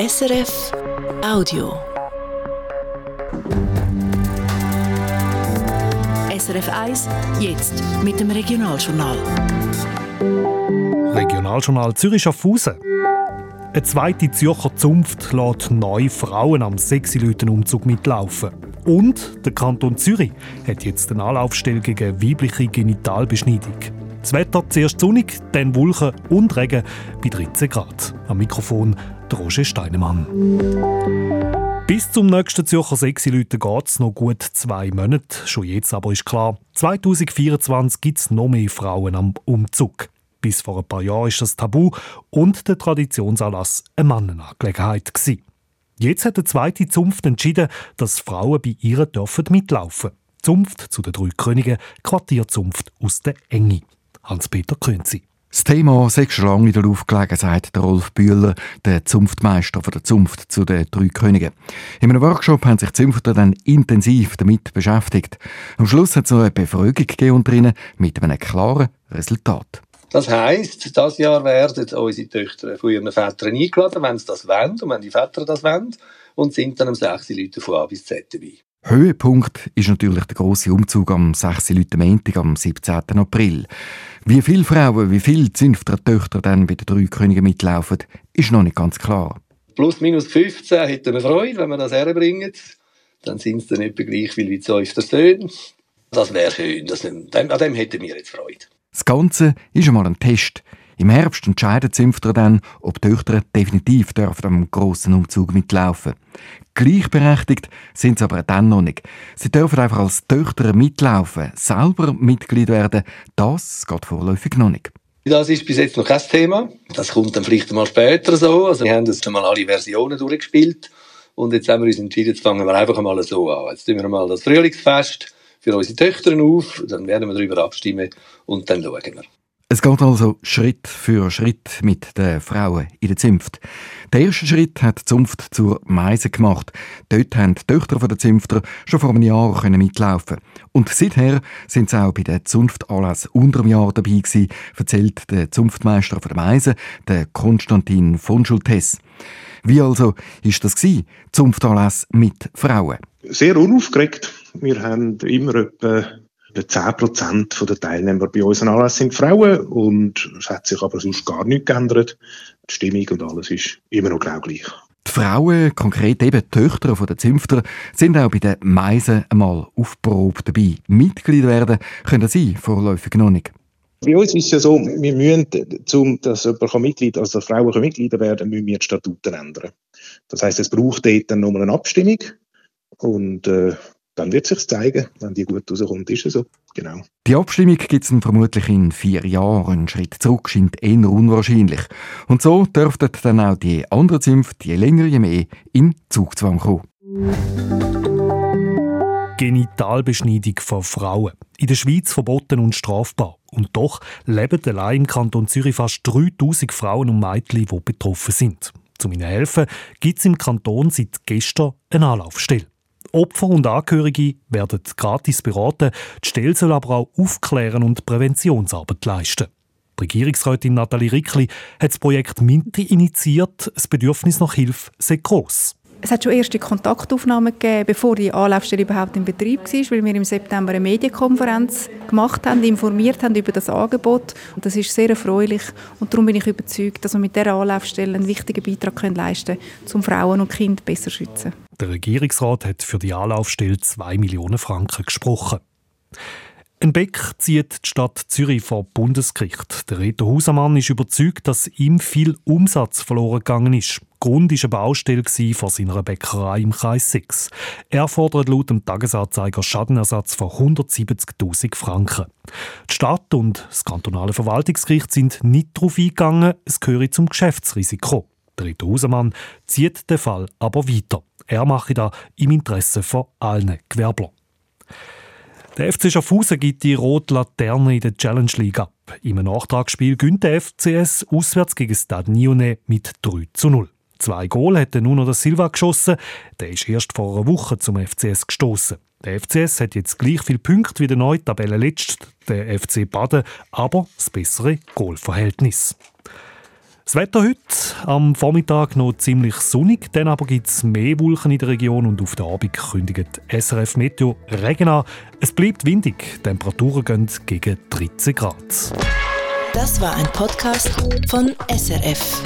SRF Audio. SRF 1, jetzt mit dem Regionaljournal. Regionaljournal Zürich Schaffhausen. Eine zweite Zürcher Zunft lässt neue Frauen am Sexy-Leuten-Umzug mitlaufen. Und der Kanton Zürich hat jetzt eine Anlaufstelle gegen weibliche Genitalbeschneidung. Das Wetter zuerst sonnig, dann Wolken und Regen bei 13 Grad. Am Mikrofon Roger Steinemann. Bis zum nächsten Zürcher Sexy Leute geht es noch gut zwei Monate. Schon jetzt aber ist klar, 2024 gibt es noch mehr Frauen am Umzug. Bis vor ein paar Jahren war das Tabu und der Traditionsanlass eine Mannenangelegenheit. Jetzt hat die zweite Zunft entschieden, dass Frauen bei ihr dürfen mitlaufen. Zunft zu den drei Königen, Quartierzunft aus der Enge. Hans-Peter Könzi. Das Thema sei schon lange wieder aufgelegen, sagt der Rolf Bühler, der Zunftmeister von der Zunft zu den drei Königen. In einem Workshop haben sich die Zunfter dann intensiv damit beschäftigt. Am Schluss hat es noch eine Befragung gegeben mit einem klaren Resultat. Das heisst, das Jahr werden unsere Töchter von ihren Vätern eingeladen, wenn sie das wollen und wenn die Väter das wollen, und sind dann um 6 Leute von A bis Z dabei. Höhepunkt ist natürlich der große Umzug am 6. Leute Montag am 17. April. Wie viele Frauen, wie viele Zünfter Töchter dann bei den drei Königen mitlaufen, ist noch nicht ganz klar. Plus minus 15 hätten wir Freude, wenn wir das herbringen. Dann sind es dann etwa gleich viel wie zwei Söhne. Das wäre schön. Das, an dem hätten wir jetzt Freude. Das Ganze ist einmal ein Test. Im Herbst entscheiden die Zünfter dann, ob die Töchter definitiv dürfen am grossen Umzug mitlaufen. Gleichberechtigt sind sie aber dann noch nicht. Sie dürfen einfach als Töchter mitlaufen, selber Mitglied werden. Das geht vorläufig noch nicht. Das ist bis jetzt noch kein Thema. Das kommt dann vielleicht mal später so. Also wir haben jetzt schon mal alle Versionen durchgespielt und jetzt haben wir uns entschieden, jetzt fangen wir einfach mal so an. Jetzt tun wir mal das Frühlingsfest für unsere Töchter auf, dann werden wir darüber abstimmen und dann schauen wir. Es geht also Schritt für Schritt mit den Frauen in der Zunft. Der erste Schritt hat die Zunft zur Meise gemacht. Dort haben die Töchter der Zunfter schon vor einem Jahr mitlaufen Und seither sind sie auch bei den Zunftanlässen unter einem Jahr dabei gewesen, erzählt der Zunftmeister der Meise, der Konstantin von Schultes. Wie also ist das gewesen, Zunftanlässe mit Frauen? Sehr unaufgeregt. Wir haben immer etwa 10% der Teilnehmer bei unseren Anlässen sind Frauen und es hat sich aber sonst gar nichts geändert. Die Stimmung und alles ist immer noch genau gleich. Die Frauen, konkret eben die Töchter der Zünfter, sind auch bei den Meisen einmal aufprobt dabei. Mitglied werden können sie vorläufig noch nicht. Bei uns ist es ja so, wir müssen, um, dass jemand Mitglied, also dass Frauen Mitglieder werden, müssen wir die Statuten ändern. Das heißt, es braucht dort dann nochmal eine Abstimmung und äh, dann wird sich zeigen, wenn die gut rauskommt, ist es so. Genau. Die Abstimmung gibt es vermutlich in vier Jahren. Ein Schritt zurück scheint eher unwahrscheinlich. Und so dürften dann auch die anderen Zünfte je länger je mehr in Zugzwang kommen. Genitalbeschneidung von Frauen. In der Schweiz verboten und strafbar. Und doch leben allein im Kanton Zürich fast 3000 Frauen und Mädchen, die betroffen sind. Zu ihnen helfen gibt es im Kanton seit gestern eine Anlaufstelle. Opfer und Angehörige werden gratis beraten. Die Stelle soll aber auch aufklären und Präventionsarbeit leisten. Die Regierungsrätin Nathalie Rickli hat das Projekt Minti initiiert. Das Bedürfnis nach Hilfe sei gross. Es hat schon erste Kontaktaufnahmen gegeben, bevor die Anlaufstelle überhaupt in Betrieb war, weil wir im September eine Medienkonferenz gemacht haben, informiert haben über das Angebot. Und das ist sehr erfreulich. Und darum bin ich überzeugt, dass wir mit dieser Anlaufstelle einen wichtigen Beitrag leisten können, um Frauen und Kinder besser zu schützen. Der Regierungsrat hat für die Anlaufstelle 2 Millionen Franken gesprochen. Ein Beck zieht die Stadt Zürich vor Bundesgericht. Der Reto Husamann ist überzeugt, dass ihm viel Umsatz verloren gegangen ist. Grund war eine Baustelle vor seiner Bäckerei im Kreis 6. Er fordert laut dem Tagesanzeiger Schadenersatz von 170.000 Franken. Die Stadt und das kantonale Verwaltungsgericht sind nicht darauf eingegangen, es gehöre zum Geschäftsrisiko. Der Reto Husamann zieht den Fall aber weiter. Er mache da im Interesse von allen Gewerblern. Der FC Schaffhausen gibt die rote Laterne in der Challenge League ab. Im Nachtragsspiel gönnt der FCS auswärts gegen Stade Nione mit 3 zu 0. Zwei Goal hat Nuno da Silva geschossen. Der ist erst vor einer Woche zum FCS gestoßen. Der FCS hat jetzt gleich viele Punkte wie der neue Tabellenletzte, der FC Baden, aber das bessere Goalverhältnis. Das Wetter heute am Vormittag noch ziemlich sonnig, dann aber gibt es mehr Wolken in der Region und auf den Abend kündigt SRF Meteo Regen an. Es bleibt windig, Temperaturen gehen gegen 13 Grad. Das war ein Podcast von SRF.